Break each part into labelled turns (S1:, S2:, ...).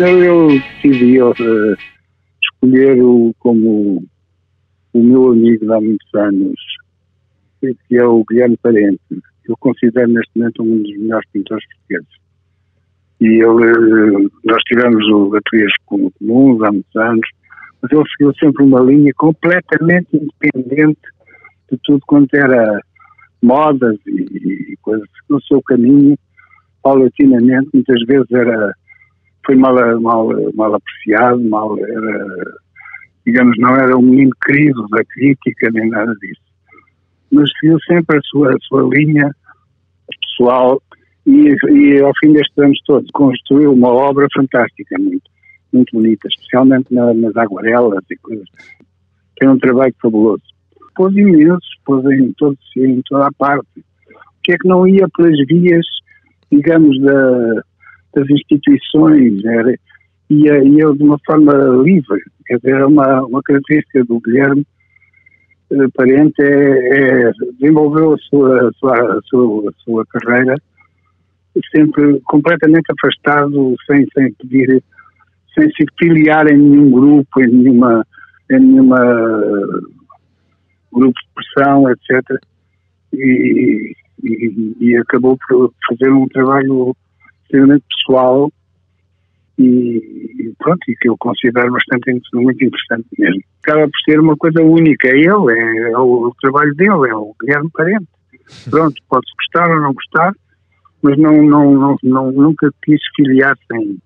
S1: Então eu decidi uh, escolher o, como o meu amigo de há muitos anos, que é o Guilherme Parente. Eu considero neste momento um dos melhores pintores portugueses. E ele, nós tivemos o ateliês comuns há muitos anos, mas ele seguiu sempre uma linha completamente independente de tudo quanto era modas e, e coisas. No seu caminho, paulatinamente, muitas vezes era foi mal, mal, mal apreciado, mal era, digamos, não era um menino querido da crítica nem nada disso. Mas seguiu sempre a sua, a sua linha pessoal e, e ao fim destes anos todos construiu uma obra fantástica, muito, muito bonita, especialmente na, nas aguarelas e coisas. Tem um trabalho fabuloso. Pôs imensos, pôs em, todo, em toda a parte. O que é que não ia pelas vias, digamos, da, das instituições, era, ia, ia de uma forma livre. Quer dizer, uma, uma característica do Guilherme eh, Parente é, é, desenvolveu a sua, a sua, a sua, a sua carreira sempre completamente afastado, sem, sem pedir, sem se filiar em nenhum grupo, em nenhuma, em nenhuma grupo de pressão, etc. E, e, e, acabou por fazer um trabalho extremamente pessoal e, pronto, e que eu considero bastante muito interessante mesmo. Acaba por ser uma coisa única, é ele, é, é o, o, trabalho dele, é o Guilherme Parente. Pronto, pode-se gostar ou não gostar, mas não, não, não, não nunca quis filiar-se em,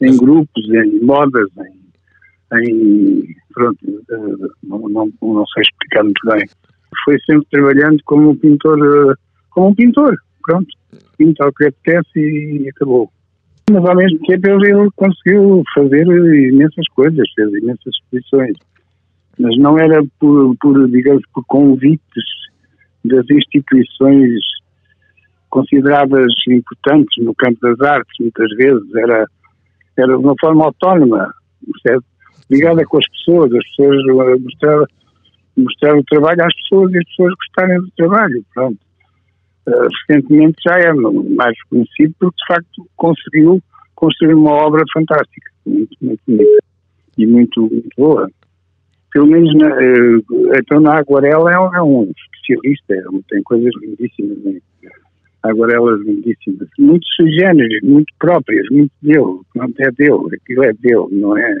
S1: em grupos, em modas, em, em pronto, eh, não, não, não sei explicar muito bem. Foi sempre trabalhando como um pintor, eh, como um pintor, pronto, pinta o que apetece e acabou. Mas ao mesmo tempo ele conseguiu fazer imensas coisas, fez imensas exposições. Mas não era por, por digamos, por convites das instituições consideradas importantes no campo das artes, muitas vezes, era, era de uma forma autónoma, percebe? ligada com as pessoas, as pessoas mostrar, mostrar o trabalho às pessoas e as pessoas gostarem do trabalho, pronto. Uh, recentemente já é mais conhecido porque de facto conseguiu construir uma obra fantástica, muito, muito bonita e muito, muito boa. Pelo menos na, uh, então na Aguarela é, é um especialista, é, tem coisas lindíssimas. Né? aguarelas lindíssimas, muito sugêneres, muito próprias, muito dele, não é dele, aquilo é dele, não é?